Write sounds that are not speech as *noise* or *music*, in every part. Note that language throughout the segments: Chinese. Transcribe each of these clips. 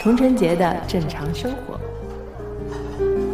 童晨杰的正常生活。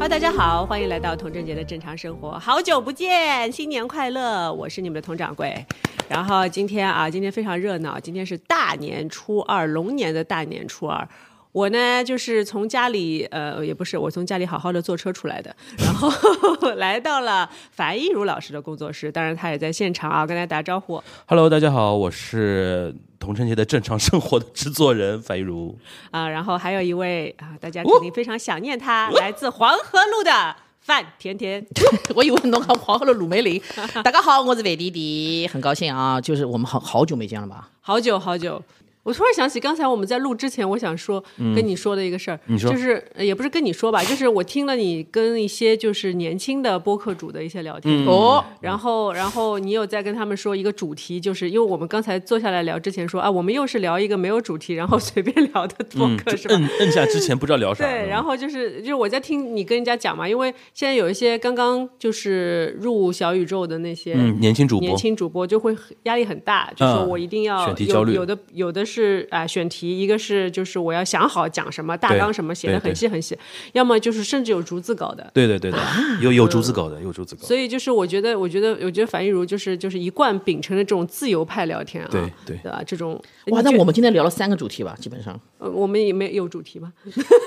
哈大家好，欢迎来到童振杰的正常生活。好久不见，新年快乐！我是你们的佟掌柜。然后今天啊，今天非常热闹，今天是大年初二，龙年的大年初二。我呢，就是从家里，呃，也不是，我从家里好好的坐车出来的，然后 *laughs* 来到了樊一茹老师的工作室，当然他也在现场啊，跟大家打招呼。Hello，大家好，我是童晨杰的正常生活的制作人樊一茹。啊，然后还有一位啊，大家肯定非常想念他，来自黄河路的范甜甜。*laughs* 我以为侬讲黄河的鲁梅林。大家好，我是范弟弟，很高兴啊，就是我们好好久没见了吧？好久好久。我突然想起刚才我们在录之前，我想说、跟你说的一个事儿，你说。就是呃也不是跟你说吧，就是我听了你跟一些就是年轻的播客主的一些聊天，哦，然后然后你有在跟他们说一个主题，就是因为我们刚才坐下来聊之前说啊，我们又是聊一个没有主题，然后随便聊的播嗯，客、就是吧？摁摁下之前不知道聊啥。对，然后就是就是我在听你跟人家讲嘛，因为现在有一些刚刚就是入小宇宙的那些嗯，年轻主播。年，轻主播就会压力很大，就说我一定要选题焦虑有有的有的是啊、选题，一个是就是我要想好讲什么大纲什么写的很细很细，要么就是甚至有逐字稿的。对对对对，有有逐字稿的，有逐字稿。所以就是我觉得，我觉得，我觉得樊一茹就是就是一贯秉承的这种自由派聊天啊，对对吧？这种哇，那我们今天聊了三个主题吧，基本上呃我们也没有主题吗？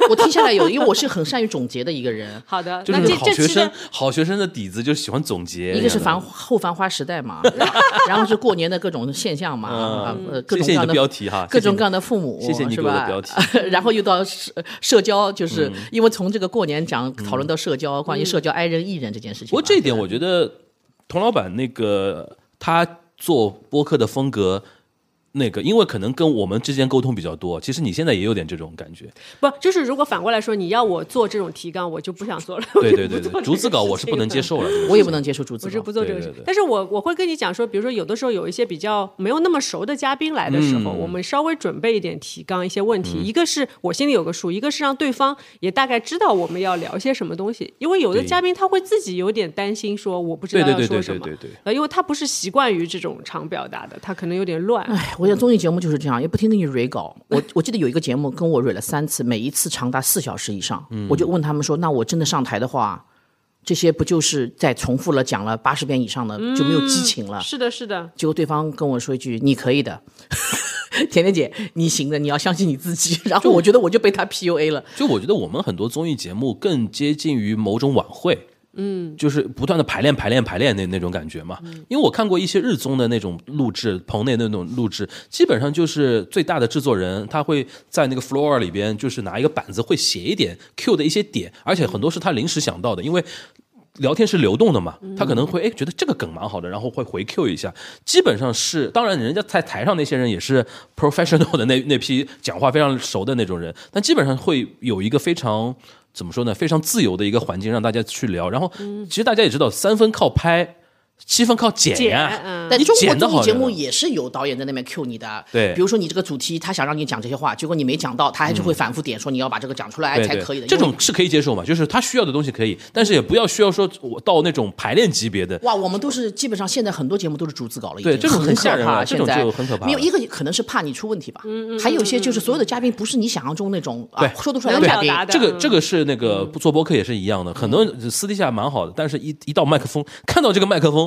我听下来有，因为我是很善于总结的一个人。*laughs* 好的，那就是这这期好学生，好学生的底子就是喜欢总结。一个是繁繁后繁花时代嘛，然后是过年的各种现象嘛，啊呃，各谢谢你的种各样的标题哈，各种各样的。父母，谢谢你是吧？给我的标题 *laughs* 然后又到社社交，就是因为从这个过年讲讨论到社交，关于社交 i 人艺人这件事情。不过这一点，我觉得童老板那个他做播客的风格。那个，因为可能跟我们之间沟通比较多，其实你现在也有点这种感觉。不就是如果反过来说，你要我做这种提纲，我就不想做了。*laughs* 对对对逐字稿我是不能接。受了。我也不能接受逐字稿我是不。做这个事对对对，但是我我会跟你讲说，比如说有的时候有一些比较没有那么熟的嘉宾来的时候，嗯我们稍微准备一点提纲、一些问题，一个是我心里有个数，一个是让对方也大概知道我们要聊些什么东西，因为有的嘉宾他会自己有点担心，说我不知道对对对要说什么，对对对对。呃，因为他不是习惯于这种长表达的，他可能有点乱。哎，我想综艺节目就是这样，也不停的你蕊稿。我我记得有一个节目跟我蕊了三次，每一次长达四小时以上。我就问他们说，那我真的上台的话，这些不就是在重复了讲了八十遍以上的，就没有激情了？是的，是的，结果对方跟我说一句：“你可以的，*laughs* 甜甜姐，你行的，你要相信你自己。*laughs* ”然后我觉得我就被他 PUA 了。就我觉得我们很多综艺节目更接近于某种晚会，嗯，就是不断的排练、排练、排练那那种感觉嘛。因为我看过一些日综的那种录制，棚内那种录制，基本上就是最大的制作人他会在那个 floor 里边，就是拿一个板子会写一点 Q 的一些点，而且很多是他临时想到的，因为。聊天是流动的嘛，他可能会哎觉得这个梗蛮好的，然后会回 Q 一下。基本上是，当然人家在台上那些人也是 professional 的那那批讲话非常熟的那种人，但基本上会有一个非常怎么说呢，非常自由的一个环境让大家去聊。然后其实大家也知道，三分靠拍，七分靠剪呀、剪嗯。但中国你剪得好着呢综艺节目也是有导演在那边 cue 你的，对。比如说你这个主题，他想让你讲这些话，结果你没讲到，他还是会反复点说你要把这个讲出来才可以的。这种是可以接受嘛，就是他需要的东西可以，但是也不要需要说我到那种排练级别的。哇，我们都是基本上现在很多节目都是逐字稿了，已经。对这种很很吓人可怕。了这种现在就很可怕没有一个可能是怕你出问题吧，嗯还有一些就是所有的嘉宾不是你想象中那种啊说得出来的嘉宾。能表达的。这个嗯这个是那个做播客也是一样的，很多人私底下蛮好的，但是一一到麦克风，看到这个麦克风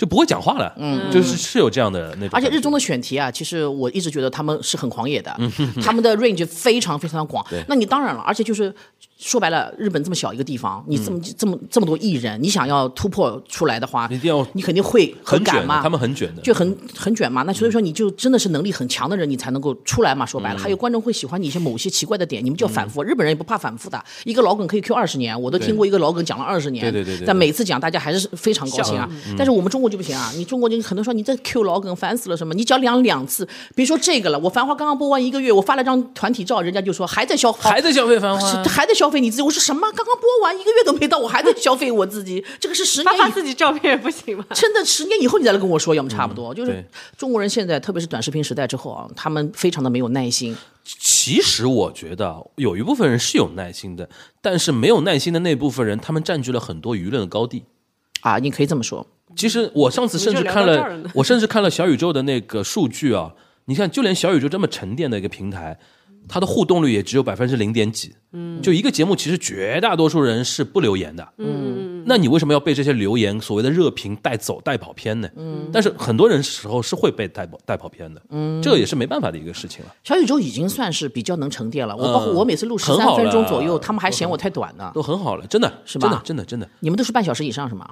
就不会讲话了，嗯，就是是有这样的那种。而且日中的选题啊，其实我一直觉得他们是很狂野的，嗯 *laughs* 他们的 range 非常非常广。那你当然了，而且就是说白了，日本这么小一个地方，你这么、这么这么多艺人，你想要突破出来的话，嗯一定要你肯定会很卷嘛，他们很卷的，就很很卷嘛。那所以说，你就真的是能力很强的人，你才能够出来嘛。说白了，还有观众会喜欢你一些某些奇怪的点，你们就要反复。日本人也不怕反复的，一个老梗可以 Q 二十年，我都听过一个老梗讲了二十年，对对对对对但每次讲大家还是非常高兴啊。但是我们中国就不行啊！你中国人很多说你这 Q 老梗烦死了什么？你只要两两次，别说这个了，我《繁花》刚刚播完一个月，我发了张团体照，人家就说还在消还在消费繁花，还在消费你自己。我说什么？刚刚播完一个月都没到，我还在消费我自己。这个是十发发年以自己照片也不行吗？真的十年以后你再来跟我说，要么差不多。就是中国人现在，特别是短视频时代之后啊，他们非常的没有耐心。其实我觉得有一部分人是有耐心的，但是没有耐心的那部分人，他们占据了很多舆论的高地。啊，你可以这么说。其实我上次甚至看了我甚至看了小宇宙的那个数据啊，*laughs* 你看，就连小宇宙这么沉淀的一个平台，它的互动率也只有百分之零点几。嗯，就一个节目，其实绝大多数人是不留言的。嗯，那你为什么要被这些留言所谓的热评带走、带跑偏呢？嗯，但是很多人时候是会被带跑带跑偏的。嗯，这个也是没办法的一个事情了，小宇宙已经算是比较能沉淀了。我嗯包括我每次录十三分钟左右，他们还嫌我太短呢。都很好了，真的是吧真的，真的，真的。你们都是半小时以上是吗？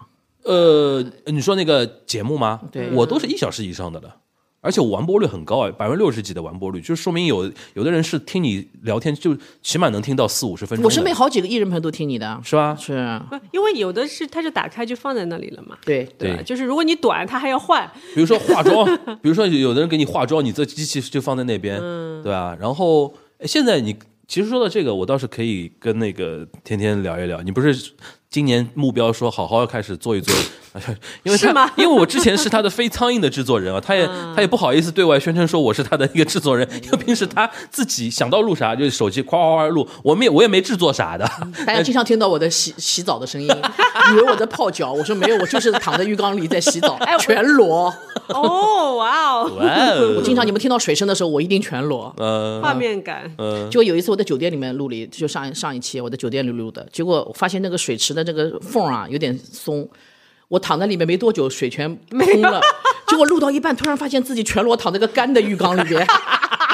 呃，你说那个节目吗？对我都是一小时以上的了，而且我完播率很高哎，百分之六十几的完播率，就说明有有的人是听你聊天，就起码能听到四五十分钟。我身边好几个艺人朋友都听你的，是吧？是，不，因为有的是他就打开就放在那里了嘛。对对就是如果你短，他还要换。比如说化妆，*laughs* 比如说有的人给你化妆，你这机器就放在那边，嗯对吧？然后哎现在你其实说到这个，我倒是可以跟那个天天聊一聊。你不是今年目标说好好要开始做一做，*laughs* 因为他是吗 *laughs* 因为我之前是他的非苍蝇的制作人啊，他也他也不好意思对外宣称说我是他的一个制作人，*laughs* 因为平时他自己想到录啥就是手机夸夸夸录，我们也我也没制作啥的。大家经常听到我的洗洗澡的声音，以为我在泡脚。我说没有，我就是躺在浴缸里在洗澡，哎全裸。哦，哇哦，哇哦，经常你们听到水声的时候，我一定全裸。嗯画面感。就有一次我在酒店里面录了一，就上上一期我在酒店里录的，结果我发现那个水池的这个缝啊有点松，我躺在里面没多久，水全 *laughs* 空了。结果录到一半，突然发现自己全裸躺在个干的浴缸里边，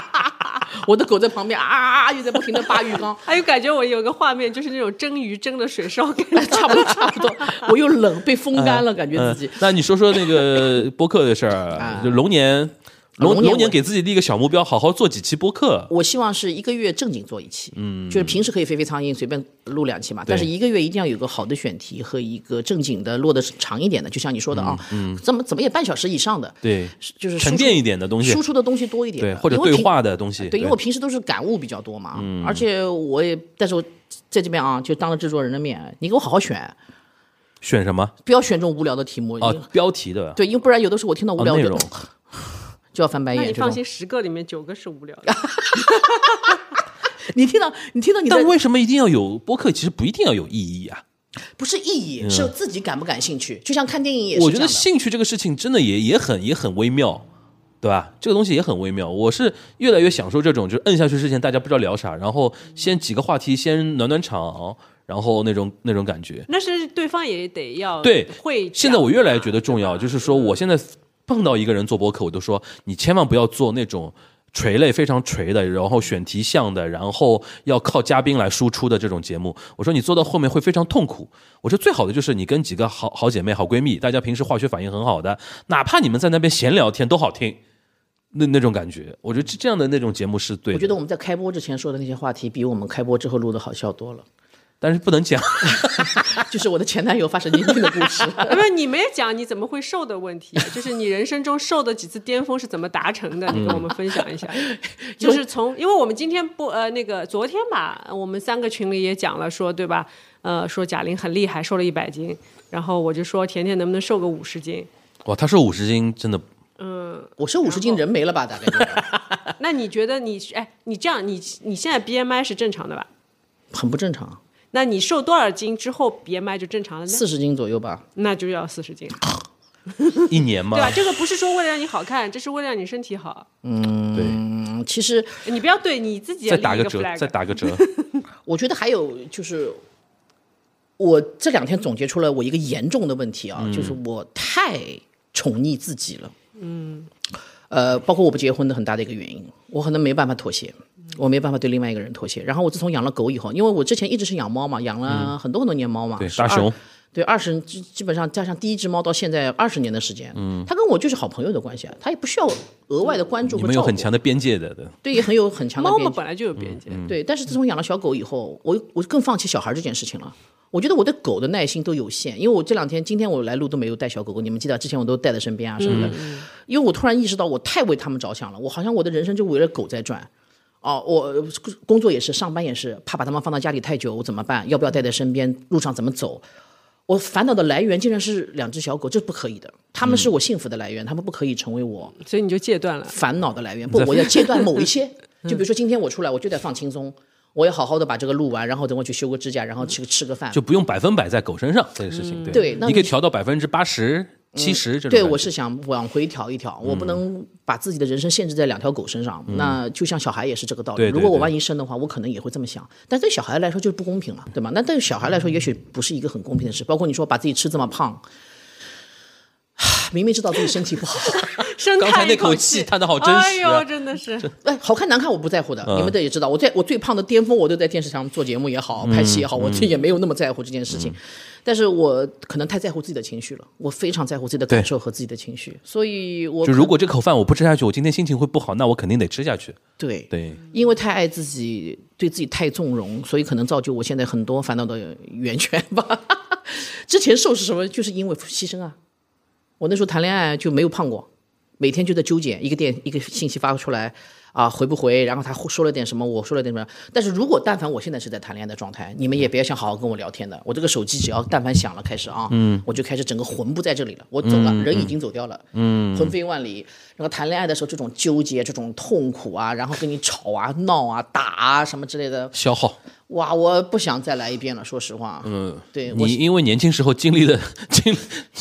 *laughs* 我的狗在旁边啊，又在不停的扒浴缸。还有感觉我有个画面，就是那种蒸鱼蒸的水烧感。哎，差不多差不多，我又冷，被风干了，感觉自己嗯。那你说说那个播客的事儿啊，*laughs* 就龙年。龙龙年给自己立一个小目标，好好做几期播客。我希望是一个月正经做一期，嗯，就是平时可以飞飞苍蝇随便录两期嘛，但是一个月一定要有个好的选题和一个正经的落的长一点的，就像你说的啊，嗯，怎么怎么也半小时以上的，对，就是沉淀一点的东西输出的东西多一点对，或者对话的东西。对，因为我平时都是感悟比较多嘛，而且我也，但是我在这边啊，就当着制作人的面，你给我好好选，选什么不要选这种无聊的题目，啊因？标题的对，因为不然有的时候我听到无聊内容。*laughs* 就要翻白眼。那你放心，十个里面九个是无聊的。*laughs* 你听到你听到你的但为什么一定要有播客？其实不一定要有意义啊。不是意义，是自己感不感兴趣，就像看电影也是我觉得。兴趣这个事情真的也也很也很微妙，对吧？这个东西也很微妙。我是越来越享受这种，就是摁下去之前大家不知道聊啥，然后先几个话题先暖暖场，然后那种那种感觉。那是对方也得要对会。现在我越来越觉得重要，就是说我现在碰到一个人做博客，我都说你千万不要做那种。垂类非常垂的，然后选题项的，然后要靠嘉宾来输出的这种节目，我说你做到后面会非常痛苦。我说最好的就是你跟几个好好姐妹、好闺蜜，大家平时化学反应很好的，哪怕你们在那边闲聊天都好听，那那种感觉，我觉得这这样的那种节目是对的。我觉得我们在开播之前说的那些话题，比我们开播之后录的好笑多了。但是不能讲，*laughs* 就是我的前男友发神经病的故事。因为你没讲你怎么会瘦的问题，*laughs* 就是你人生中瘦的几次巅峰是怎么达成的？你跟我们分享一下。*laughs* 就是从，因为我们今天不呃那个昨天吧，我们三个群里也讲了说对吧？呃，说贾玲很厉害，瘦了一百斤，然后我就说甜甜能不能瘦个五十斤？哇，她瘦五十斤真的嗯我瘦五十斤人没了吧？大概就是那你觉得你哎，你这样你你现在 BMI 是正常的吧？很不正常，那你瘦多少斤之后 BMI 就正常了呢？四十斤左右吧。那就要四十斤，一年嘛对，吧？这个不是说为了让你好看，这是为了让你身体好。嗯对，嗯，其实你不要对你自己再打个折，再打个折，*laughs* 我觉得还有就是，我这两天总结出了我一个严重的问题啊，就是我太宠溺自己了。嗯，呃，包括我不结婚的很大的一个原因，我可能没办法妥协。我没办法对另外一个人妥协。然后我自从养了狗以后，因为我之前一直是养猫嘛，养了很多很多年猫嘛，对，大熊，对，二十基基本上加上第一只猫到现在二十年的时间，嗯，它跟我就是好朋友的关系啊，它也不需要额外的关注你和照顾，们有很强的边界的，对。对，也很有很强的边界。猫嘛本来就有边界，嗯对，但是自从养了小狗以后，我我更放弃小孩这件事情了。我觉得我对狗的耐心都有限，因为我这两天今天我来录都没有带小狗狗，你们记得之前我都带在身边啊什么的，因为我突然意识到我太为他们着想了，我好像我的人生就围着狗在转。哦，我工作也是，上班也是，怕把他们放到家里太久，我怎么办？要不要带在身边？路上怎么走？我烦恼的来源竟然是两只小狗，这是不可以的。他们是我幸福的来源，他们不可以成为我所以你就戒断了。烦恼的来源。*laughs* 不，我要戒断某一些。*laughs* 就比如说今天我出来，我就得放轻松，我要好好的把这个录完，然后等我去修个指甲，然后去吃个饭。就不用百分百在狗身上这个事情。对，那你可以调到百分之八十。七十这种，对我是想往回调一调，我不能把自己的人生限制在两条狗身上。那就像小孩也是这个道理。如果我万一生的话，我可能也会这么想。但对小孩来说就是不公平了，对吗？那对小孩来说也许不是一个很公平的事。包括你说把自己吃这么胖，明明知道自己身体不好，*laughs* 刚才那口气叹的好真实。哎呦，真的是，哎，好看难看我不在乎的，你们这也知道。我在我最胖的巅峰，我都在电视上做节目也好，拍戏也好，我也没有那么在乎这件事情。但是我可能太在乎自己的情绪了，我非常在乎自己的感受和自己的情绪，所以我就如果这口饭我不吃下去，我今天心情会不好，那我肯定得吃下去。对对，因为太爱自己，对自己太纵容，所以可能造就我现在很多烦恼的源泉吧。*laughs* 之前瘦是什么？就是因为牺牲啊。我那时候谈恋爱就没有胖过，每天就在纠结一个电一个信息发出来。啊，回不回？然后他说了点什么，我说了点什么。但是如果但凡我现在是在谈恋爱的状态，你们也别想好好跟我聊天的。我这个手机只要但凡响了，开始啊，嗯，我就开始整个魂不在这里了，我走了，人已经走掉了，嗯，魂飞万里。然后谈恋爱的时候，这种纠结、这种痛苦啊，然后跟你吵啊、闹啊、打啊什么之类的，*laughs* 消耗。哇，我不想再来一遍了，说实话。嗯，对你因为年轻时候经历的 *laughs* 经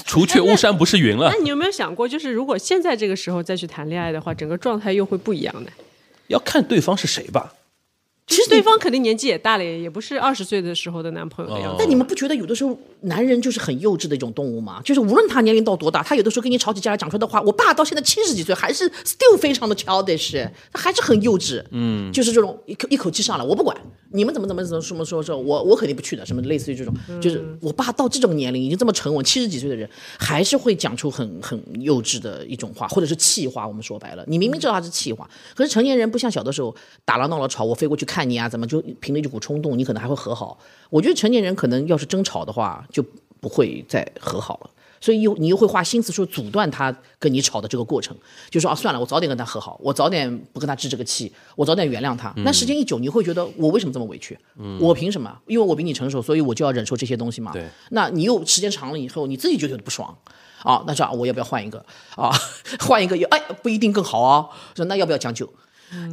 除却巫山不是云了。那你有没有想过，就是如果现在这个时候再去谈恋爱的话，整个状态又会不一样呢？要看对方是谁吧。其实对方肯定年纪也大了，也不是二十岁的时候的男朋友的样子。但你们不觉得有的时候男人就是很幼稚的一种动物嘛？就是无论他年龄到多大，他有的时候跟你吵起架来讲出来的话，我爸到现在七十几岁还是 still 非常的 childish，他还是很幼稚。嗯，就是这种一口一口气上来，我不管你们怎么怎么怎么什么说说，我我肯定不去的。什么类似于这种，就是我爸到这种年龄已经这么沉稳，七十几岁的人还是会讲出很很幼稚的一种话，或者是气话。我们说白了，你明明知道他是气话，可是成年人不像小的时候打了闹了吵，我飞过去看你啊，怎么就。凭着一股冲动，你可能还会和好。我觉得成年人可能要是争吵的话，就不会再和好了。所以又你又会花心思说阻断他跟你吵的这个过程，就说啊算了，我早点跟他和好，我早点不跟他置这个气，我早点原谅他。那时间一久，你会觉得我为什么这么委屈？我凭什么？因为我比你成熟，所以我就要忍受这些东西嘛。对。那你又时间长了以后，你自己就觉得不爽啊？那这样我要不要换一个啊？*laughs* 换一个也哎不一定更好啊。说那要不要将就？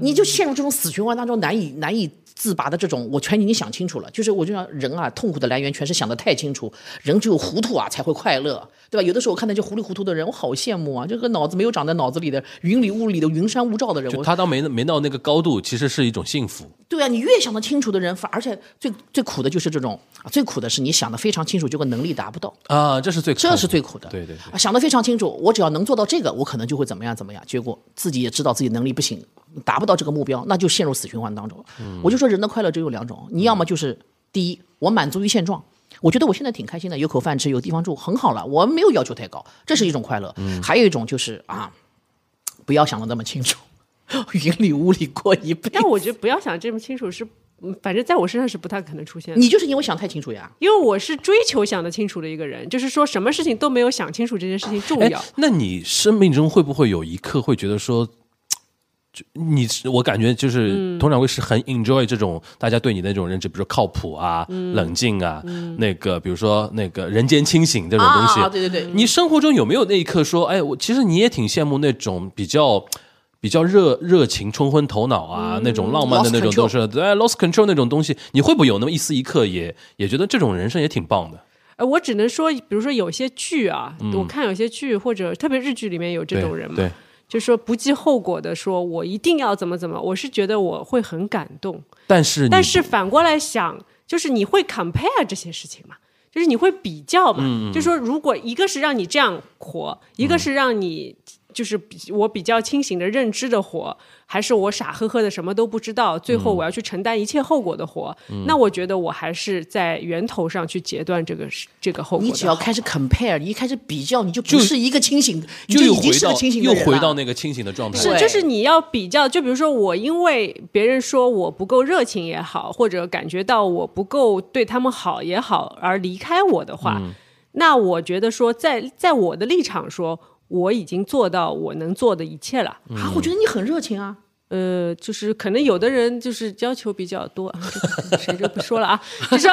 你就陷入这种死循环当中，难以难以。自拔的这种，我全已经想清楚了，就是我就想人啊，痛苦的来源全是想的太清楚，人只有糊涂啊才会快乐，对吧？有的时候我看那些糊里糊涂的人，我好羡慕啊，这个脑子没有长在脑子里的云里雾里的云山雾罩的人，他当没没到那个高度，其实是一种幸福。对啊，你越想得清楚的人，反而且最最苦的就是这种，最苦的是你想的非常清楚，结果能力达不到啊，这是最这是最苦的。对对啊，想得非常清楚，我只要能做到这个，我可能就会怎么样怎么样，结果自己也知道自己能力不行。达不到这个目标，那就陷入死循环当中。我就说，人的快乐只有两种，你要么就是第一，我满足于现状，我觉得我现在挺开心的，有口饭吃，有地方住，很好了，我没有要求太高，这是一种快乐。嗯还有一种就是啊，不要想的那么清楚，*laughs* 云里雾里过一辈子。但我觉得不要想这么清楚是，反正在我身上是不太可能出现的。你就是因为想太清楚呀，因为我是追求想得清楚的一个人，就是说什么事情都没有想清楚这件事情重要。那你生命中会不会有一刻会觉得说？就你，我感觉就是佟掌柜是很 enjoy 这种大家对你的那种认知，比如说靠谱啊、冷静啊，那个比如说那个人间清醒这种东西。对对对，你生活中有没有那一刻说，哎，我其实你也挺羡慕那种比较比较热热情、冲昏头脑啊，那种浪漫的那种都是哎 lost control 那种东西，你会不会有那么一丝一刻也也觉得这种人生也挺棒的？哎，我只能说，比如说有些剧啊，我看有些剧或者特别日剧里面有这种人嘛。对。就是说不计后果的说，我一定要怎么怎么，我是觉得我会很感动。但是，但是反过来想，就是你会 compare 这些事情嘛？就是你会比较嘛？就说如果一个是让你这样活，一个是让你就是比我比较清醒的认知的活，还是我傻呵呵的什么都不知道，最后我要去承担一切后果的活？那我觉得我还是在源头上去截断这个这个后果。你只要开始 compare，你一开始比较，你就不是一个清醒，你就已经是个清醒的人了回到那个清醒的状态。是，就是你要比较，就比如说我因为别人说我不够热情也好，或者感觉到我不够对他们好也好，而离开我的话，那我觉得说在在我的立场说，我已经做到我能做的一切了。啊，我觉得你很热情啊。呃，就是可能有的人就是要求比较多，*laughs* 谁就不说了啊，就说，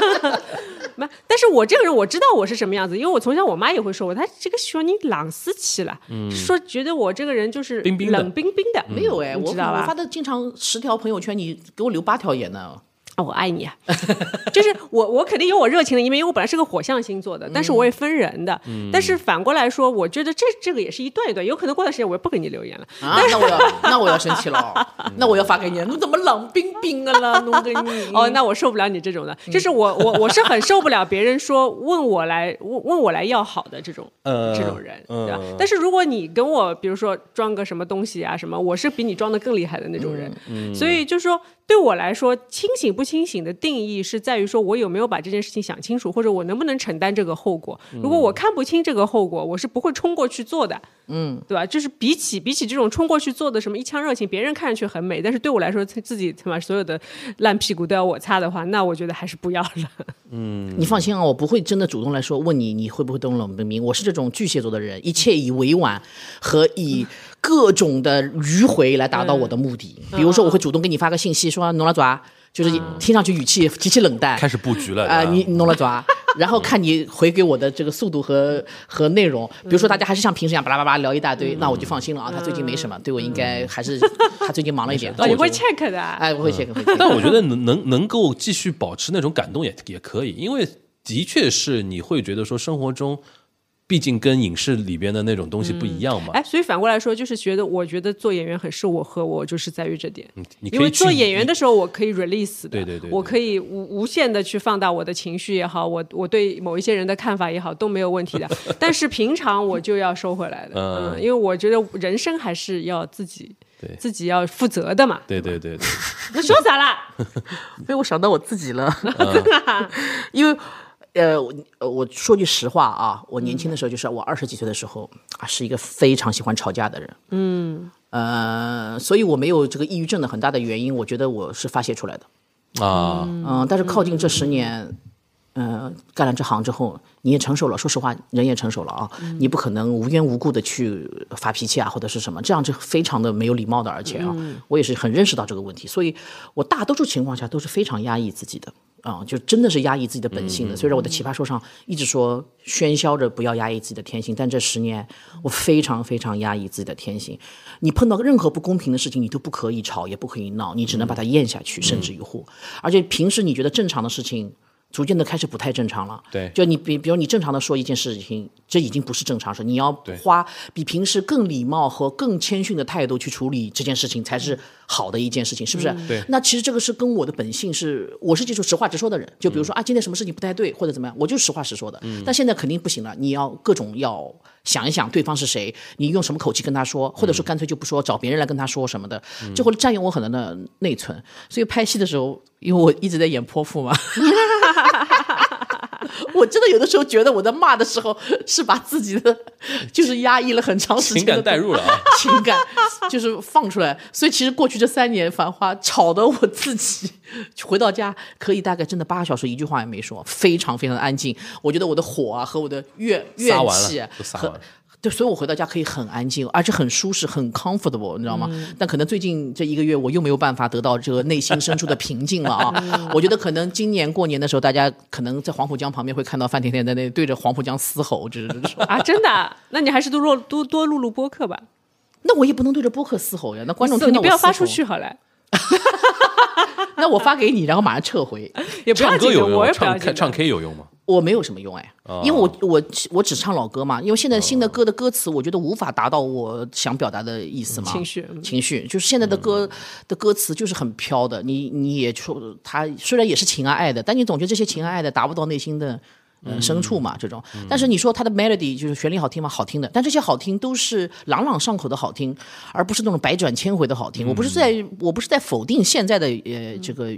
*laughs* 没，但是我这个人我知道我是什么样子，因为我从小我妈也会说我，她这个小你冷死气了，说觉得我这个人就是冰冰的冷冰冰的，没有哎，我你知道吧我发的经常十条朋友圈，你给我留八条言呢。啊，我爱你啊！*laughs* 就是我，我肯定有我热情的一面，因为我本来是个火象星座的，但是我也分人的。但是反过来说，我觉得这这个也是一段一段，有可能过段时间我也不给你留言了。啊，那我要 *laughs* 那我要生气了，*laughs* 那我要发给你，你怎么冷冰冰的了？弄给你哦，那我受不了你这种的，就是我我我是很受不了别人说问我来问问我来要好的这种、呃这种人，嗯对吧？但是如果你跟我比如说装个什么东西啊什么，我是比你装的更厉害的那种人，所以就是说对我来说，清醒不清醒的定义是在于说我有没有把这件事情想清楚，或者我能不能承担这个后果。如果我看不清这个后果，我是不会冲过去做的。嗯，对吧？就是比起比起这种冲过去做的什么一腔热情，别人看上去很美，但是对我来说，自自己他妈所有的烂屁股都要我擦的话，那我觉得还是不要了。*laughs* 嗯你放心啊，我不会真的主动来说问你你会不会动冷冰冰。我是这种巨蟹座的人，一切以委婉和以各种的迂回来达到我的目的。比如说，我会主动给你发个信息说弄了爪，就是听上去语气极其冷淡，开始布局了啊、对吧你弄了爪，*laughs* 然后看你回给我的这个速度和和内容。比如说，大家还是像平时一样巴拉巴拉聊一大堆，那我就放心了啊，他最近没什么，对我应该还是他最近忙了一点。哦，你会 check 的啊。哎，我会 check 会 check。但我觉得能能能够继续保持那种感动也也可以，因为的确是你会觉得说生活中，毕竟跟影视里边的那种东西不一样嘛。哎，所以反过来说，就是觉得我觉得做演员很适我和我，就是在于这点。你可以去因为做演员的时候，我可以 release 的，对对对对我可以无无限的去放大我的情绪也好，我我对某一些人的看法也好都没有问题的。*laughs* 但是平常我就要收回来的，嗯嗯，因为我觉得人生还是要自己对自己要负责的嘛。对对对对，*laughs* 那说啥啦？*laughs* 被我想到我自己了，因为。呃，我呃我说句实话啊，我年轻的时候，就是我二十几岁的时候啊，是一个非常喜欢吵架的人。嗯，呃，所以我没有这个抑郁症的很大的原因，我觉得我是发泄出来的。啊，嗯，但是靠近这十年，呃，干了这行之后，你也成熟了。说实话，人也成熟了啊，你不可能无缘无故的去发脾气啊，或者是什么，这样就非常的没有礼貌的。而且啊，我也是很认识到这个问题，所以我大多数情况下都是非常压抑自己的。啊、就真的是压抑自己的本性的。虽然我的奇葩说上一直说喧嚣着不要压抑自己的天性，但这十年我非常非常压抑自己的天性。你碰到任何不公平的事情，你都不可以吵，也不可以闹，你只能把它咽下去，甚至于乎。而且平时你觉得正常的事情。逐渐的开始不太正常了，对。就你比比如你正常的说一件事情，这已经不是正常事，你要花比平时更礼貌和更谦逊的态度去处理这件事情，才是好的一件事情，是不是？对那其实这个是跟我的本性是，我是这种实话直说的人。就比如说、啊，今天什么事情不太对，或者怎么样，我就实话实说的。嗯但现在肯定不行了，你要各种要想一想对方是谁，你用什么口气跟他说，或者说干脆就不说，找别人来跟他说什么的，这会占用我很多的内存。所以拍戏的时候，因为我一直在演泼妇嘛。*laughs* 我真的有的时候觉得我在骂的时候是把自己的就是压抑了很长时间情感带入了啊。*laughs* 情感就是放出来，所以其实过去这三年繁花吵得我自己回到家可以大概真的八个小时一句话也没说，非常非常的安静。我觉得我的火啊和我的怨怨气撒完了对，所以我回到家可以很安静，而且很舒适，很 comfortable，你知道吗？但可能最近这一个月，我又没有办法得到这个内心深处的平静了啊！*laughs* 我觉得可能今年过年的时候，大家可能在黄浦江旁边会看到范甜甜在那对着黄浦江嘶吼，就是说。啊，真的啊？那你还是多录多多录录播客吧。那我也不能对着播客嘶吼呀，那观众听到你不要发出去，好了，*laughs* 那我发给你，然后马上撤回。*laughs* 也不要唱歌，有用。唱唱 K 有用吗？我没有什么用哎，因为我我我只唱老歌嘛，因为现在新的歌的歌词，我觉得无法达到我想表达的意思嘛。情绪嗯情绪就是现在的歌的歌词就是很飘的，你你也说它虽然也是情啊爱的，但你总觉得这些情啊爱的达不到内心的呃深处嘛这种。但是你说它的 melody 就是旋律好听吗？好听的，但这些好听都是朗朗上口的好听，而不是那种百转千回的好听。我不是在我不是在否定现在的呃这个。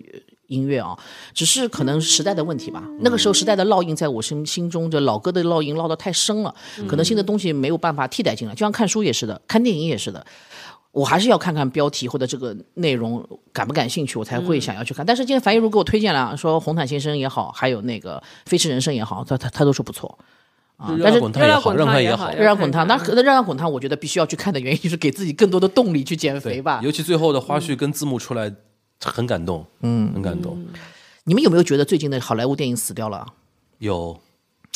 音乐啊，只是可能时代的问题吧。那个时候时代的烙印在我心心中，这老歌的烙印烙得太深了，可能新的东西没有办法替代进来。就像看书也是的，看电影也是的，我还是要看看标题或者这个内容感不感兴趣，我才会想要去看。但是今天樊一茹给我推荐了，说《红毯先生》也好，还有那个《飞驰人生》也好，他他他都说不错。啊，但是滚烫也好，热滚烫。那热让滚烫，我觉得必须要去看的原因就是给自己更多的动力去减肥吧。尤其最后的花絮跟字幕出来，很感动，嗯，很感动。你们有没有觉得最近的好莱坞电影死掉了？有，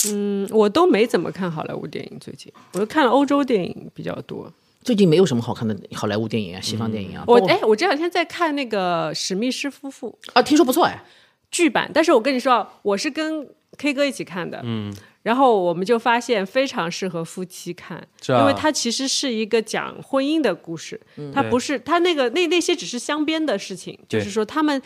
嗯，我都没怎么看好莱坞电影，最近我看了欧洲电影比较多。最近没有什么好看的好莱坞电影啊，西方电影啊。我哎，我这两天在看那个史密斯夫妇啊，听说不错哎，剧版。但是我跟你说，我是跟 K 哥一起看的，嗯，然后我们就发现非常适合夫妻看，因为它其实是一个讲婚姻的故事，它不是它那个那那些只是镶边的事情，就是说他们。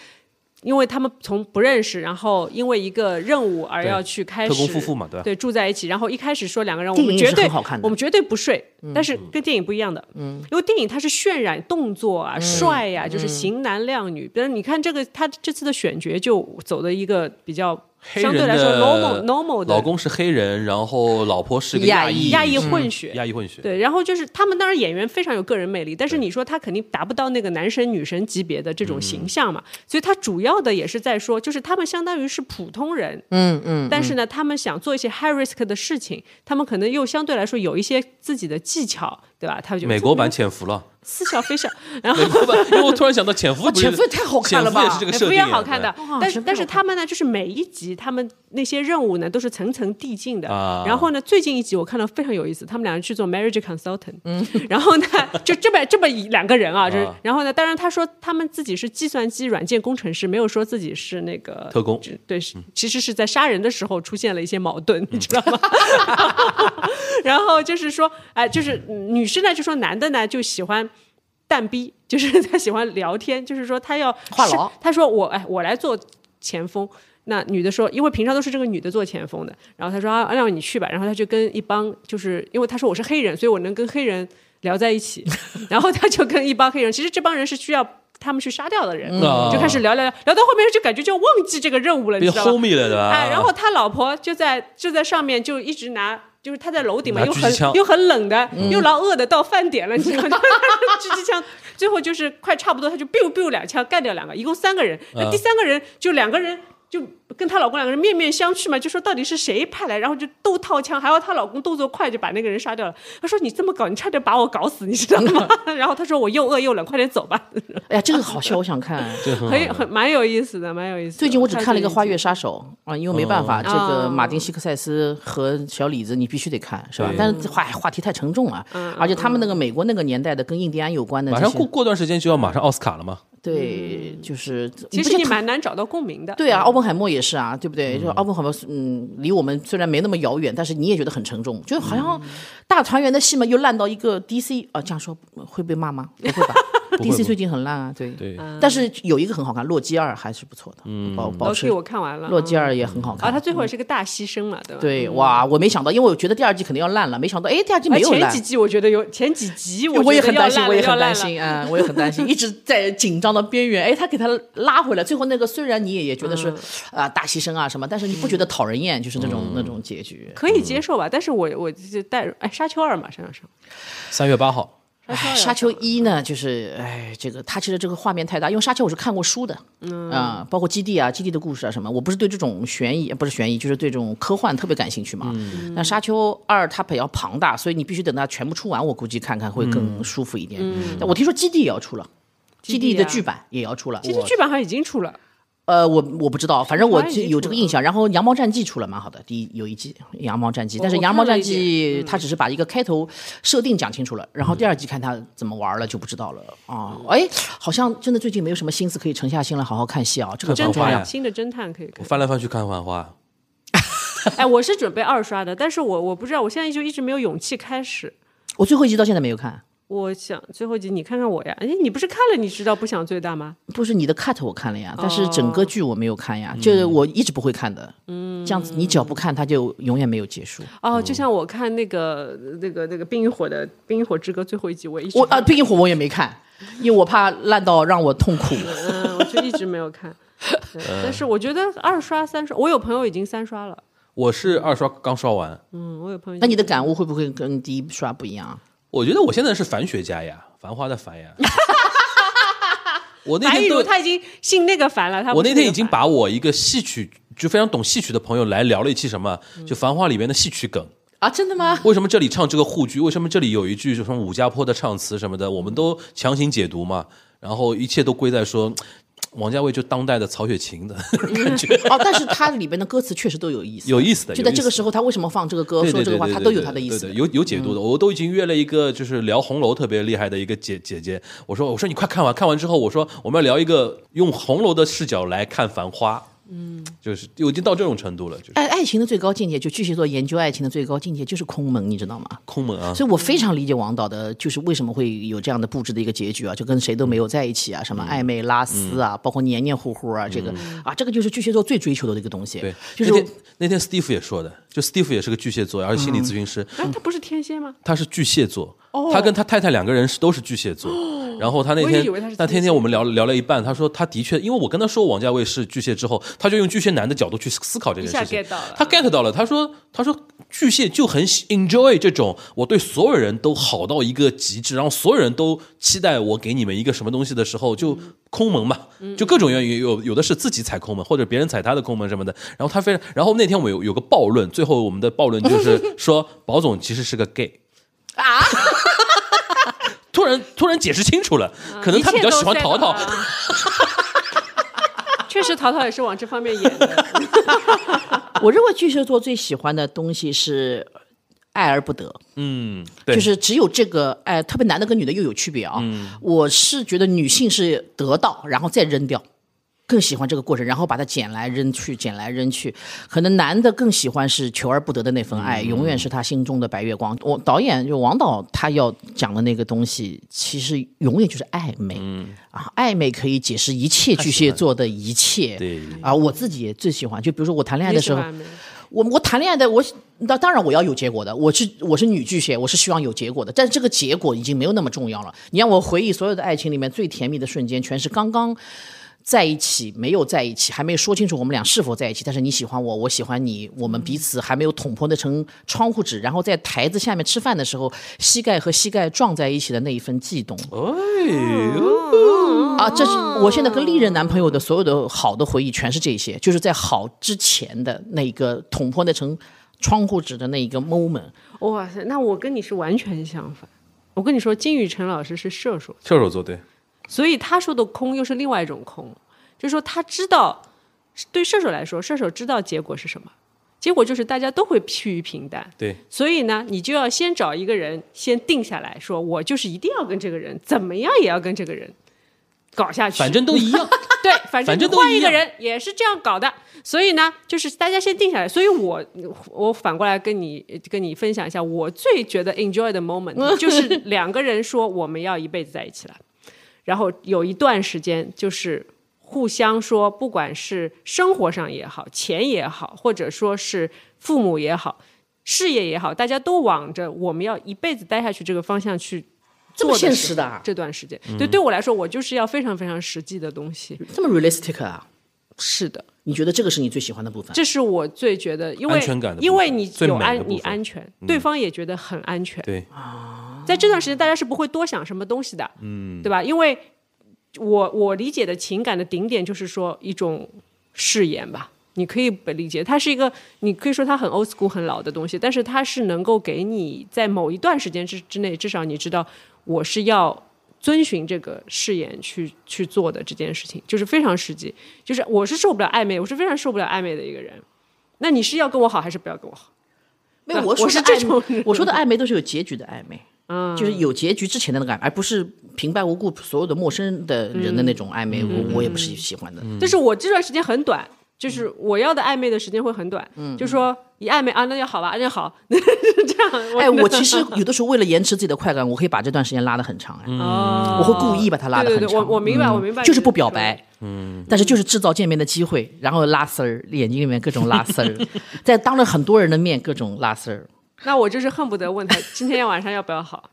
因为他们从不认识，然后因为一个任务而要去开始特工夫妇嘛，对对，住在一起。然后一开始说两个人，我们绝对我们绝对不睡，但是跟电影不一样的，嗯，因为电影它是渲染动作啊、帅呀，就是型男靓女。比如你看这个，他这次的选角就走的一个比较。相对来说，normal normal 的老公是黑人，然后老婆是个亚裔亚裔混血，亚裔混血。对，然后就是他们当然演员非常有个人魅力，但是你说他肯定达不到那个男神女神级别的这种形象嘛？所以他主要的也是在说，就是他们相当于是普通人，嗯嗯，但是呢，他们想做一些 high risk 的事情，他们可能又相对来说有一些自己的技巧，对吧？他就美国版潜伏了。似笑非笑，然后因为我突然想到潜伏，潜伏也太好看了吧？潜伏也好看的，但是但是他们呢，就是每一集他们那些任务呢，都是层层递进的。然后呢，最近一集我看到非常有意思，他们两个去做 marriage consultant，嗯，然后呢，就这么这么两个人啊，就是然后呢，当然他说他们自己是计算机软件工程师，没有说自己是那个特工，对，其实是在杀人的时候出现了一些矛盾，你知道吗？*laughs* 然后就是说，哎，就是女生呢就说男的呢就喜欢。蛋逼就是 *laughs* 他喜欢聊天，就是说他要话痨。他说我哎，我来做前锋。那女的说，因为平常都是这个女的做前锋的。然后他说啊，让你去吧。然后他就跟一帮，就是因为他说我是黑人，所以我能跟黑人聊在一起。*laughs* 然后他就跟一帮黑人，其实这帮人是需要他们去杀掉的人，就开始聊聊聊，聊到后面就感觉就忘记这个任务了，你知道吗？哎，然后他老婆就在就在上面就一直拿。就是他在楼顶嘛，又很又很冷的，又老饿的，到饭点了，你知道吗？*laughs* 狙击枪，最后就是快差不多，他就 biu biu 两枪干掉两个，一共三个人。那第三个人就两个人。就跟她老公两个人面面相觑嘛，就说到底是谁派来，然后就都掏枪，还要她老公动作快，就把那个人杀掉了。她说：“你这么搞，你差点把我搞死，你知道吗？” *laughs* 然后她说：“我又饿又冷，快点走吧。”哎呀，这个好笑，我想看，很很蛮有意思的，蛮有意思。最近我只看了一个《花月杀手》啊，因为没办法，这个马丁·西克塞斯和小李子你必须得看，是吧？但是话话题太沉重了，而且他们那个美国那个年代的跟印第安有关的，马上过过段时间就要马上奥斯卡了吗？对，就是其实你蛮难找到共鸣的。对啊，奥本海默也是啊，对不对？就奥本海默，嗯，离我们虽然没那么遥远，但是你也觉得很沉重，就好像大团圆的戏嘛，又烂到一个 DC 啊，这样说会被骂吗？不会吧？DC 最近很烂啊，对对，但是有一个很好看，《洛基二》还是不错的，嗯，保保持我看完了，《洛基二》也很好看，啊，他最后也是个大牺牲嘛，对吧？对，哇，我没想到，因为我觉得第二季肯定要烂了，没想到，哎，第二季没有烂。前几季我觉得有，前几集我我也很担心，我也很担心啊，我也很担心，一直在紧张的边缘。哎，他给他拉回来，最后那个虽然你也也觉得是啊大牺牲啊什么，但是你不觉得讨人厌，就是那种那种结局，可以接受吧？但是我我就带哎，沙丘二马上要上，三月八号。沙丘一呢，就是哎，这个它其实这个画面太大，因为沙丘我是看过书的，嗯啊，包括基地啊、基地的故事啊什么，我不是对这种悬疑不是悬疑，就是对这种科幻特别感兴趣嘛。那沙丘二它比较庞大，所以你必须等它全部出完，我估计看看会更舒服一点。但我听说基地也要出了，基地的剧版也要出了，其实剧版好像已经出了。呃，我我不知道，反正我有这个印象。然后《羊毛战记》出了蛮好的，第一有一季《羊毛战记》，但是《羊毛战记》它只是把一个开头设定讲清楚了，然后第二季看它怎么玩了就不知道了啊。哎，好像真的最近没有什么心思可以沉下心来好好看戏啊。这个侦探新的侦探可以看。我翻来翻去看《繁花》。*laughs* 哎，我是准备二刷的，但是我我不知道，我现在就一直没有勇气开始。我最后一集到现在没有看。我想最后一集你看看我呀，哎，你不是看了你知道不想最大吗？不是你的 cut 我看了呀，但是整哦个剧我没有看呀，就是我一直不会看的。嗯，这样子你只要不看，它就永远没有结束。哦，就像我看那个那个那个《冰与火》的《冰与火之歌》最后一集，我一直我啊，《冰与火》我也没看，因为我怕烂到让我痛苦。嗯，我就一直没有看。*laughs* 但是我觉得二刷三刷，我有朋友已经三刷了。我是二刷刚刷完，嗯，我有朋友。那你的感悟会不会跟第一刷不一样？我觉得我现在是繁学家呀，繁花的繁呀。*laughs* 我那天都他已经信那个繁了，他我那天已经把我一个戏曲就非常懂戏曲的朋友来聊了一期什么，就《繁花》里面的戏曲梗。啊，真的吗？为什么这里唱这个沪剧？为什么这里有一句就什么武家坡的唱词什么的？我们都强行解读嘛，然后一切都归在说王家卫就当代的曹雪芹的感觉，哦，但是它里边的歌词确实都有意思。有意思的。就在这个。时候，他为什么放这个歌，对说这个话，他都有他的意思。有有解读的。我都已经约了一个就是聊红楼特别厉害的一个姐姐姐，我说我说你快看完，看完之后我说我们要聊一个用红楼的视角来看繁花，嗯，就是已经到这种程度了，就是。爱爱情的最高境界，就巨蟹座研究爱情的最高境界就是空门，你知道吗？空门啊。所以我非常理解王导的，就是为什么会有这样的布置的一个结局啊，就跟谁都没有在一起啊，什么暧昧拉丝啊，包括黏黏糊糊啊，这个啊，这个就是巨蟹座最追求的一个东西。对，就是那天那天 Steve 也说的，就 Steve 也是个巨蟹座，而且心理咨询师，哎，他不是天蝎吗？他是巨蟹座，他跟他太太两个人是都是巨蟹座。然后他那天他，那天天我们聊聊了一半，他说他的确，因为我跟他说王家卫是巨蟹之后，他就用巨蟹男的角度去思考这件事情。get 到了。他 get 到了，他说他说巨蟹就很喜 enjoy 这种我对所有人都好到一个极致，然后所有人都期待我给你们一个什么东西的时候，就空门嘛，就各种原因，有有的是自己踩空门，或者别人踩他的空门什么的。然后他非常，然后那天我们有有个暴论，最后我们的暴论就是说宝总其实是个 gay 啊。突然突然解释清楚了，可能他比较喜欢淘淘 *laughs* 确实，淘淘也是往这方面演的。*laughs* 我认为巨蟹座最喜欢的东西是爱而不得，嗯，对，就是只有这个爱，特别男的跟女的又有区别啊。我是觉得女性是得到，然后再扔掉。更喜欢这个过程，然后把它捡来扔去，捡来扔去。可能男的更喜欢是求而不得的那份爱，永远是他心中的白月光。我导演就王导他要讲的那个东西，其实永远就是暧昧。啊，暧昧可以解释一切巨蟹座的一切。对啊，我自己也最喜欢，就比如说我谈恋爱的时候，我我谈恋爱的，我那当然我要有结果的，我是我是女巨蟹，我是希望有结果的，但是这个结果已经没有那么重要了。你让我回忆所有的爱情里面最甜蜜的瞬间，全是刚刚。在一起没有在一起，还没有说清楚我们俩是否在一起。但是你喜欢我，我喜欢你，我们彼此还没有捅破那层窗户纸，然后在台子下面吃饭的时候，膝盖和膝盖撞在一起的那一份悸动。哎呦，啊，这是我现在跟历任男朋友的所有的好的回忆，全是这些，就是在好之前的那个捅破那层窗户纸的那一个 moment。哇塞，那我跟你是完全相反。我跟你说，金宇辰老师是射手，射手座对，所以他说的空又是另外一种空，就是说他知道，对射手来说，射手知道结果是什么，结果就是大家都会趋于平淡。对，所以呢，你就要先找一个人，先定下来说，我就是一定要跟这个人，怎么样也要跟这个人搞下去。反正都一样。*laughs* 对，反正换一个人也是这样搞的。所以呢，就是大家先定下来。所以我我反过来跟你跟你分享一下，我最觉得 enjoy 的 moment *laughs* 就是两个人说我们要一辈子在一起了，然后有一段时间就是。互相说，不管是生活上也好，钱也好，或者说是父母也好，事业也好，大家都往着我们要一辈子待下去这个方向去这么现实的啊这段时间，对对我来说，我就是要非常非常实际的东西。这么 realistic 啊？是的，你觉得这个是你最喜欢的部分？这是我最觉得，因为安全感的部分因为你有安，美的部分嗯你安全，对方也觉得很安全。对，在这段时间，大家是不会多想什么东西的，嗯，对吧？因为我我理解的情感的顶点就是说一种誓言吧，你可以不理解，它是一个，你可以说它很 old school 很老的东西，但是它是能够给你在某一段时间之之内，至少你知道我是要。遵循这个誓言去去做的这件事情，就是非常实际。就是我是受不了暧昧，我是非常受不了暧昧的一个人。那你是要跟我好，还是不要跟我好？没有，我说的我是这暧种我说的暧昧都是有结局的暧昧，嗯，就是有结局之前的那个暧昧，而不是平白无故所有的陌生的人的那种暧昧，我我也不是喜欢的。但是我这段时间很短，就是我要的暧昧的时间会很短，嗯，就说一暧昧啊，那就好吧，那就好，*laughs* 这样。哎，我其实 *laughs* 有的时候为了延迟自己的快感，我可以把这段时间拉得很长，哎，嗯，我会故意把它拉得对对对，很长。我我明白，我明白，就是不表白，嗯，但是就是制造见面的机会，然后拉丝儿，眼睛里面各种拉丝儿，*laughs* 在当着很多人的面各种拉丝儿。那我就是恨不得问他今天晚上要不要好，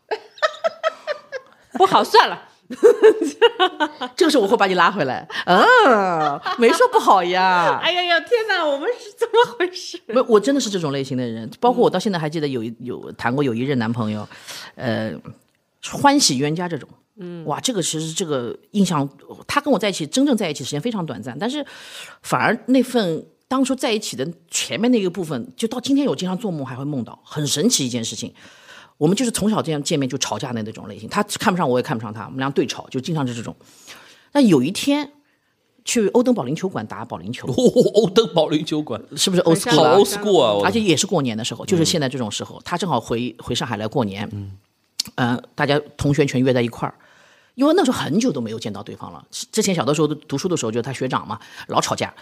*laughs* 不好算了。*laughs* 这个时候我会把你拉回来，嗯，没说不好呀。哎呀呀，天哪，我们是怎么回事？*laughs* 没，我真的是这种类型的人，包括我到现在还记得有一有谈过有一任男朋友，呃，欢喜冤家这种，嗯，哇，这个其实这个印象，他跟我在一起真正在一起时间非常短暂，但是反而那份当初在一起的前面那个部分，就到今天我经常做梦还会梦到，很神奇一件事情。我们就是从小这样见面就吵架的那种类型，他看不上我也看不上他，我们俩对吵，就经常是这种。但有一天去欧登保龄球馆打保龄球，哦，*laughs* 欧登保龄球馆是不是 old school 好啊 old school 啊！而且也是过年的时候，就是现在这种时候，他正好回回上海来过年，嗯，大家同学全约在一块儿，因为那时候很久都没有见到对方了。之前小的时候读书的时候，就是他学长嘛，老吵架，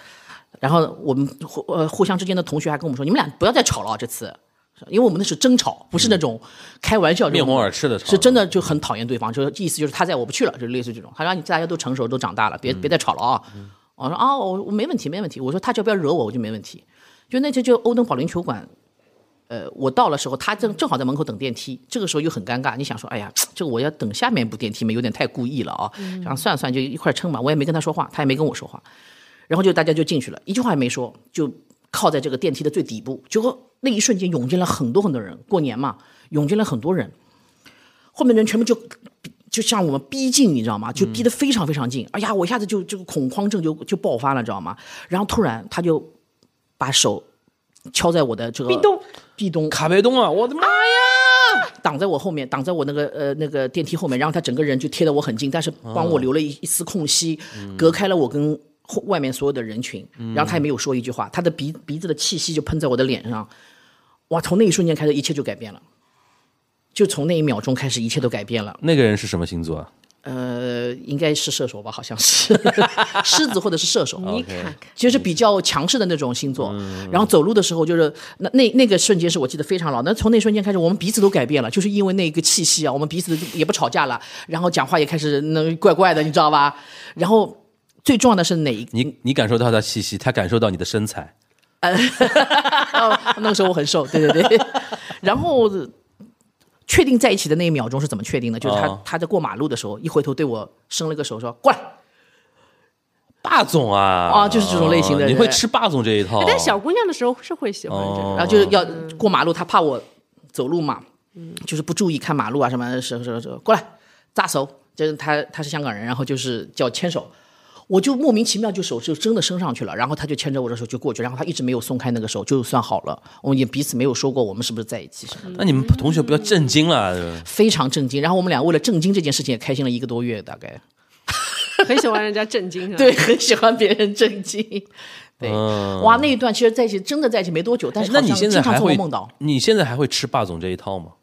然后我们互呃互相之间的同学还跟我们说，你们俩不要再吵了，这次。因为我们那是争吵，不是那种开玩笑面红耳赤的吵是真的就很讨厌对方，就是意思就是他在我不去了，就类似这种。他让你大家都成熟都长大了，别别再吵了啊！我说啊，我我没问题没问题。我说他只要不要惹我，我就没问题。就那天就欧登保龄球馆，呃，我到了时候，他正正好在门口等电梯，这个时候又很尴尬。你想说，哎呀，这个我要等下面一部电梯嘛，有点太故意了啊。然后算了算，就一块儿撑吧。我也没跟他说话，他也没跟我说话。然后就大家就进去了，一句话也没说，就靠在这个电梯的最底部。结果那一瞬间涌进了很多很多人，过年嘛，涌进了很多人。后面的人全部就就向我们逼近，你知道吗？就逼得非常非常近。哎呀，我一下子就这个恐慌症就就爆发了，知道吗？然后突然他就把手敲在我的这个壁咚，壁咚卡贝东啊！我的妈呀！挡在我后面，挡在我那个呃那个电梯后面，然后他整个人就贴得我很近，但是帮我留了一一丝空隙，隔开了我跟后外面所有的人群。然后他也没有说一句话，他的鼻鼻子的气息就喷在我的脸上，哇！从那一瞬间开始，一切就改变了，就从那一秒钟开始，一切都改变了。那个人是什么星座啊？呃，应该是射手吧，好像是 *laughs* 狮子或者是射手。*laughs* 你看看，就是比较强势的那种星座，然后走路的时候就是那那那个瞬间是我记得非常牢。那从那瞬间开始，我们彼此都改变了，就是因为那个气息啊，我们彼此也不吵架了，然后讲话也开始那怪怪的，你知道吧？然后最重要的是哪一你你感受到他的气息，他感受到你的身材。*laughs* 哦，那个时候我很瘦，对对对。*laughs* 然后确定在一起的那一秒钟是怎么确定的？就是他、哦他在过马路的时候，一回头对我伸了个手说：“过来。霸总啊！啊就是这种类型的人你会吃霸总这一套？但小姑娘的时候是会喜欢这。然后就是要过马路，她怕我走路嘛，就是不注意看马路啊什么，什么什么，过来扎手，就是他他是香港人，然后就是叫牵手。我就莫名其妙就手就真的伸上去了，然后他就牵着我的手就过去，然后他一直没有松开那个手，就算好了。我们也彼此没有说过我们是不是在一起什么的，那你们同学不要震惊了。非常震惊。然后我们俩为了震惊这件事情也开心了一个多月，大概很喜欢人家震惊，对，很喜欢别人震惊。对，嗯哇，那一段其实在一起真的在一起没多久，但是那你现在还会梦到。你现在还会吃霸总这一套吗？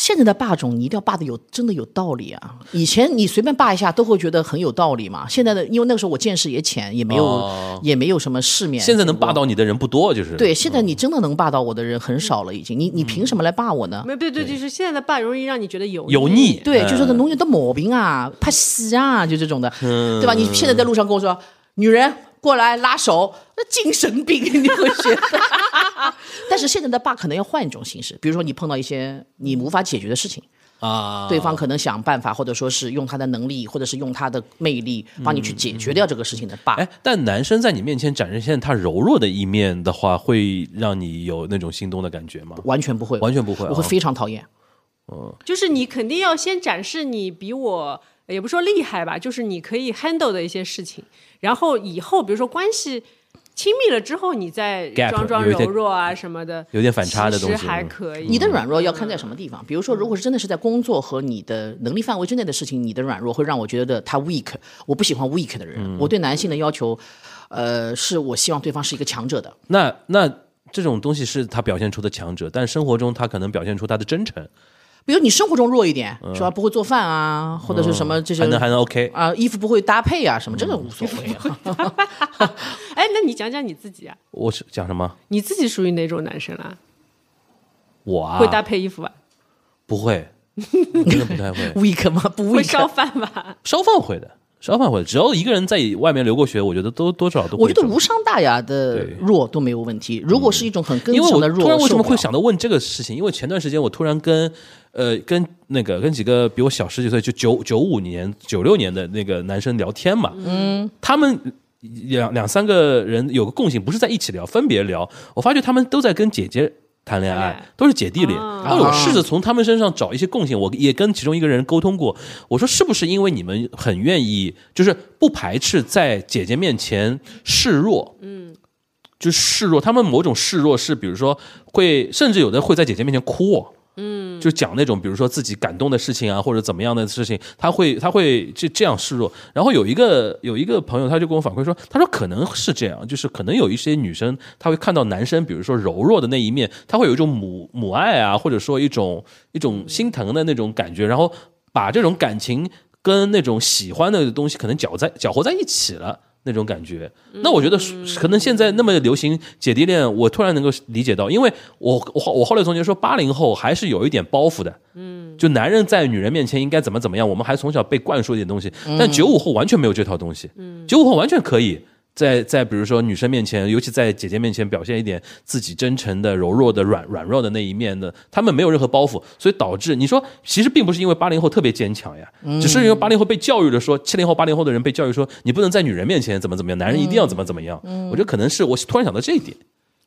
现在的霸总，你一定要霸的有真的有道理啊！以前你随便霸一下都会觉得很有道理嘛。现在的，因为那个时候我见识也浅，也没有、哦也没有什么世面。现在能霸到你的人不多，就是对，现在你真的能霸到我的人很少了，已经。你你凭什么来霸我呢？没有对对，就是现在的霸容易让你觉得油油腻。对，嗯就说的侬有的毛病啊，怕死啊，就这种的，嗯对吧？你现在在路上跟我说，女人过来拉手，那精神病，*laughs* 你会觉得。但是现在的霸可能要换一种形式，比如说你碰到一些你无法解决的事情。啊，对方可能想办法，或者说是用他的能力，或者是用他的魅力，帮你去解决掉这个事情的霸。哎，但男生在你面前展示现他柔弱的一面的话，会让你有那种心动的感觉吗？完全不会，完全不会我会哦非常讨厌。嗯就是你肯定要先展示你比我，也不说厉害吧，就是你可以 handle 的一些事情，然后以后比如说关系亲密了之后，你再装装柔弱啊什么的，有点反差的东西其实还嗯可以。你的软弱要看在什么地方，比如说，如果是真的是在工作和你的能力范围之内的事情，你的软弱会让我觉得他 weak。我不喜欢 weak 的人，我对男性的要求，呃，是我希望对方是一个强者的。那那这种东西是他表现出的强者，但生活中他可能表现出他的真诚。比如你生活中弱一点，是吧？不会做饭啊，或者是什么这些还能还能 OK。啊，衣服不会搭配啊，什么这个无所谓。哎，*laughs* 那你讲讲你自己啊，我是讲什么？你自己属于哪种男生啊？我啊，会搭配衣服吧？不会，*laughs* 真的不太会。weak 吗？不会。烧饭吧？烧饭会的，烧饭会的。只要一个人在外面留过学，我觉得都多少都会我觉得无伤大雅的对弱都没有问题。如果是一种很根因为我强的弱，突然为什么会想到问这个事情？因为前段时间我突然跟呃跟那个跟几个比我小十几岁，就九九五年、九六年的那个男生聊天嘛，嗯，他们两两三个人有个共性，不是在一起聊，分别聊。我发觉他们都在跟姐姐。谈恋爱都是姐弟恋，哦然后我试着从他们身上找一些共性。我也跟其中一个人沟通过，我说是不是因为你们很愿意，就是不排斥在姐姐面前示弱，嗯就示弱，他们某种示弱是，比如说会，甚至有的会在姐姐面前哭，嗯，就讲那种比如说自己感动的事情啊，或者怎么样的事情，他会他会这这样示弱。然后有一个有一个朋友，他就跟我反馈说，他说可能是这样，就是可能有一些女生，她会看到男生，比如说柔弱的那一面，她会有一种母母爱啊，或者说一种一种心疼的那种感觉，然后把这种感情跟那种喜欢的东西可能搅在搅和在一起了。那种感觉，那我觉得可能现在那么流行姐弟恋，我突然能够理解到，因为我我我后来总结说，八零后还是有一点包袱的，嗯，就男人在女人面前应该怎么怎么样，我们还从小被灌输一点东西，但九五后完全没有这套东西，嗯，九五后完全可以在在比如说女生面前，尤其在姐姐面前表现一点自己真诚的、柔弱的、软软弱的那一面的，他们没有任何包袱，所以导致你说，其实并不是因为八零后特别坚强呀，只是因为八零后被教育的说，七零后、八零后的人被教育说，你不能在女人面前怎么怎么样，男人一定要怎么怎么样。我觉得可能是我突然想到这一点。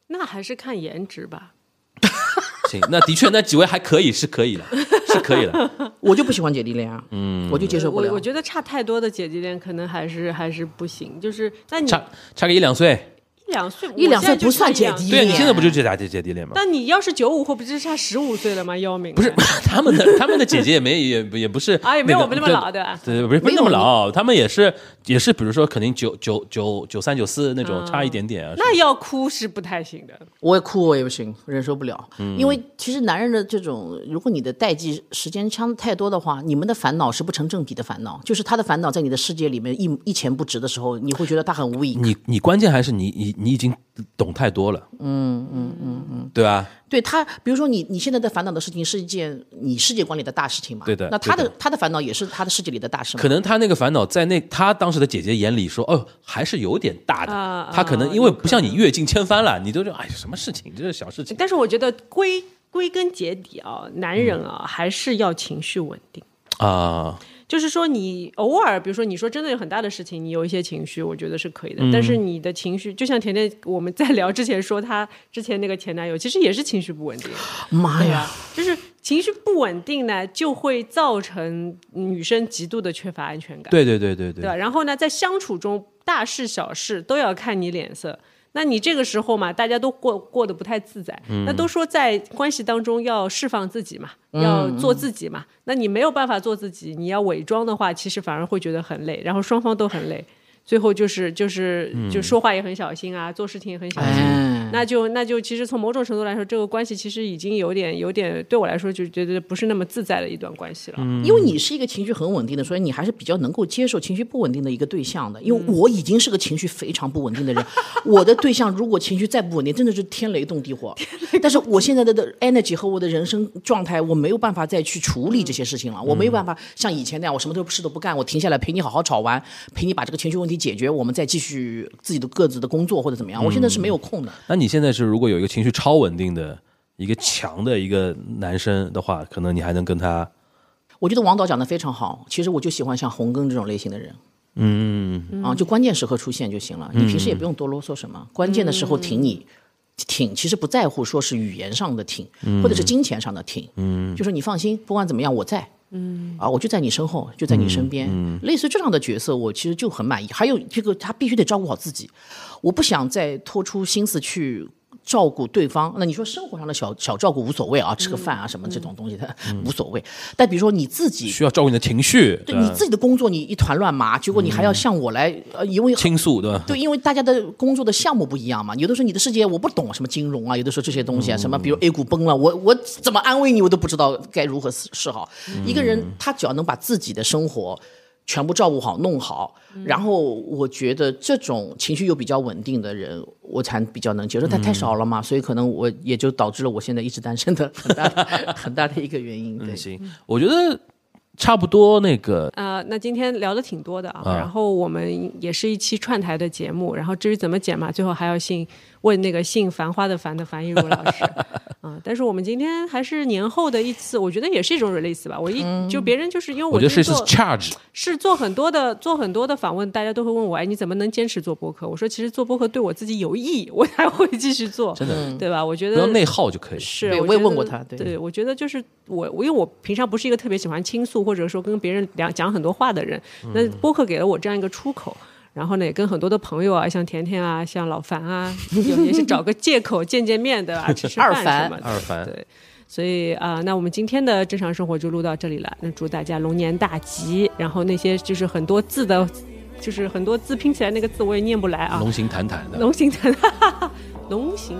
那还是看颜值吧。*laughs* 行，那的确那几位还可以，是可以的，是可以的。*laughs* 我就不喜欢姐弟恋啊，嗯，我就接受不了。我我觉得差太多的姐弟恋可能还是还是不行。就是那你差差个一两岁，一两岁，一两岁不算姐弟恋对你现在不就姐姐姐弟恋吗？但你要是九五后，不就差十五岁了吗？姚明不是 *laughs* 他们的他们的姐姐也没也也不是啊，*laughs* 也没有我们那么老，对吧？对，不是不是那么老，他们也是也是，比如说肯定九九九九三九四那种差一点点啊。那要哭是不太行的。我也哭，我也不行，忍受不了。嗯因为其实男人的这种，如果你的代际时间相太多的话，你们的烦恼是不成正比的烦恼，就是他的烦恼在你的世界里面一一钱不值的时候，你会觉得他很无语。你你关键还是你你你已经懂太多了，嗯嗯嗯嗯，对吧？对他，比如说你你现在在烦恼的事情是一件你世界观里的大事情嘛？对的那他的的他的烦恼也是他的世界里的大事？可能他那个烦恼在那他当时的姐姐眼里说，哦，还是有点大的。啊他可能因为不像你阅尽千帆了，你都是哎什么事情，这是小事情。但是我觉得归归根结底啊，男人啊、还是要情绪稳定。啊，就是说，你偶尔，比如说你说真的有很大的事情，你有一些情绪，我觉得是可以的。嗯但是你的情绪，就像甜甜我们在聊之前说，她之前那个前男友其实也是情绪不稳定。妈呀，就是情绪不稳定呢，就会造成女生极度的缺乏安全感，对对对对对对吧？然后呢，在相处中，大事小事都要看你脸色。那你这个时候嘛，大家都过过得不太自在。嗯那都说在关系当中要释放自己嘛，要做自己嘛。那你没有办法做自己，你要伪装的话，其实反而会觉得很累，然后双方都很累。最后就是就是嗯就说话也很小心啊，做事情也很小心。哎，那就那就其实从某种程度来说，这个关系其实已经有点有点对我来说就觉得不是那么自在的一段关系了。因为你是一个情绪很稳定的，所以你还是比较能够接受情绪不稳定的一个对象的。因为我已经是个情绪非常不稳定的人，*laughs* 我的对象如果情绪再不稳定，真的是天雷动地火。但是我现在的的 energy 和我的人生状态，我没有办法再去处理这些事情了。我没有办法像以前那样，我什么都事都不干，我停下来陪你好好吵完，陪你把这个情绪问题解决，我们再继续自己的各自的工作或者怎么样。我现在是没有空的。那你现在是如果有一个情绪超稳定的一个强的一个男生的话，可能你还能跟他我觉得王导讲的非常好，其实我就喜欢像洪根这种类型的人。嗯啊，就关键时刻出现就行了，你平时也不用多啰嗦什么，关键的时候挺你。挺其实不在乎说是语言上的挺，或者是金钱上的挺，嗯，就说你放心，不管怎么样我在，嗯，啊，我就在你身后，就在你身边，类似这样的角色，我其实就很满意。还有这个，他必须得照顾好自己，我不想再拖出心思去照顾对方。那你说生活上的小小照顾无所谓啊，吃个饭啊什么这种东西的无所谓。但比如说你自己，需要照顾你的情绪，对你自己的工作你一团乱麻，结果你还要向我来，呃，因为倾诉，对吧？对，因为大家的工作的项目不一样嘛。有的时候你的世界我不懂什么金融啊，有的时候这些东西啊，什么比如 A 股崩了，我我怎么安慰你，我都不知道该如何是是好。一个人他只要能把自己的生活全部照顾好、弄好，然后我觉得这种情绪又比较稳定的人，我才比较能接受。他太少了嘛，所以可能我也就导致了我现在一直单身的 *laughs* 很大 *laughs* 很大的一个原因。对，行，我觉得差不多那个呃，那今天聊的挺多的啊，然后我们也是一期串台的节目，然后至于怎么剪嘛，最后还要信问那个姓繁花的繁的樊一茹老师。*laughs* 啊，但是我们今天还是年后的一次，我觉得也是一种 release 吧。我一就别人就是因为我觉得是是做 charge，是做很多的做很多的访问，大家都会问我，哎，你怎么能坚持做播客？我说其实做播客对我自己有益，我才会继续做，真的，*laughs* 对吧？我觉得不要内耗就可以。是，对我也问过他，对对，我觉得就是我，我因为我平常不是一个特别喜欢倾诉或者说跟别人讲讲很多话的人，那播客给了我这样一个出口。然后呢，也跟很多的朋友啊，像甜甜啊，像老樊啊，有也是找个借口见见面的啊，*laughs* 吃吃饭什么的。二樊，对，所以啊，那我们今天的正常生活就录到这里了。那祝大家龙年大吉。然后那些就是很多字的，就是很多字拼起来那个字我也念不来啊。龙行坦坦的。龙行坦坦，龙行。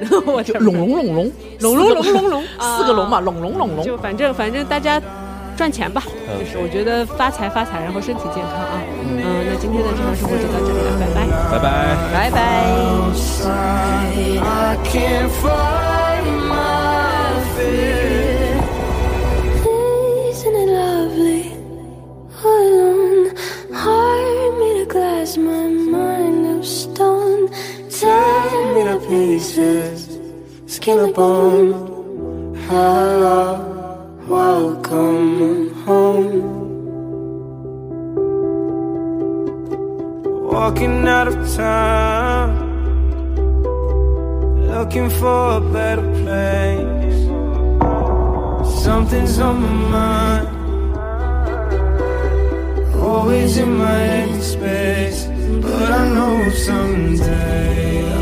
*laughs* 我龙龙龙龙龙龙龙龙龙，四个龙嘛，龙龙龙龙。就反正反正大家。赚钱吧，就是我觉得发财发财，然后身体健康啊。嗯，那今天的日常生活就到这里了，拜拜，拜拜，拜拜。Welcome home. Walking out of town, looking for a better place. Something's on my mind, always in my empty space. But I know someday.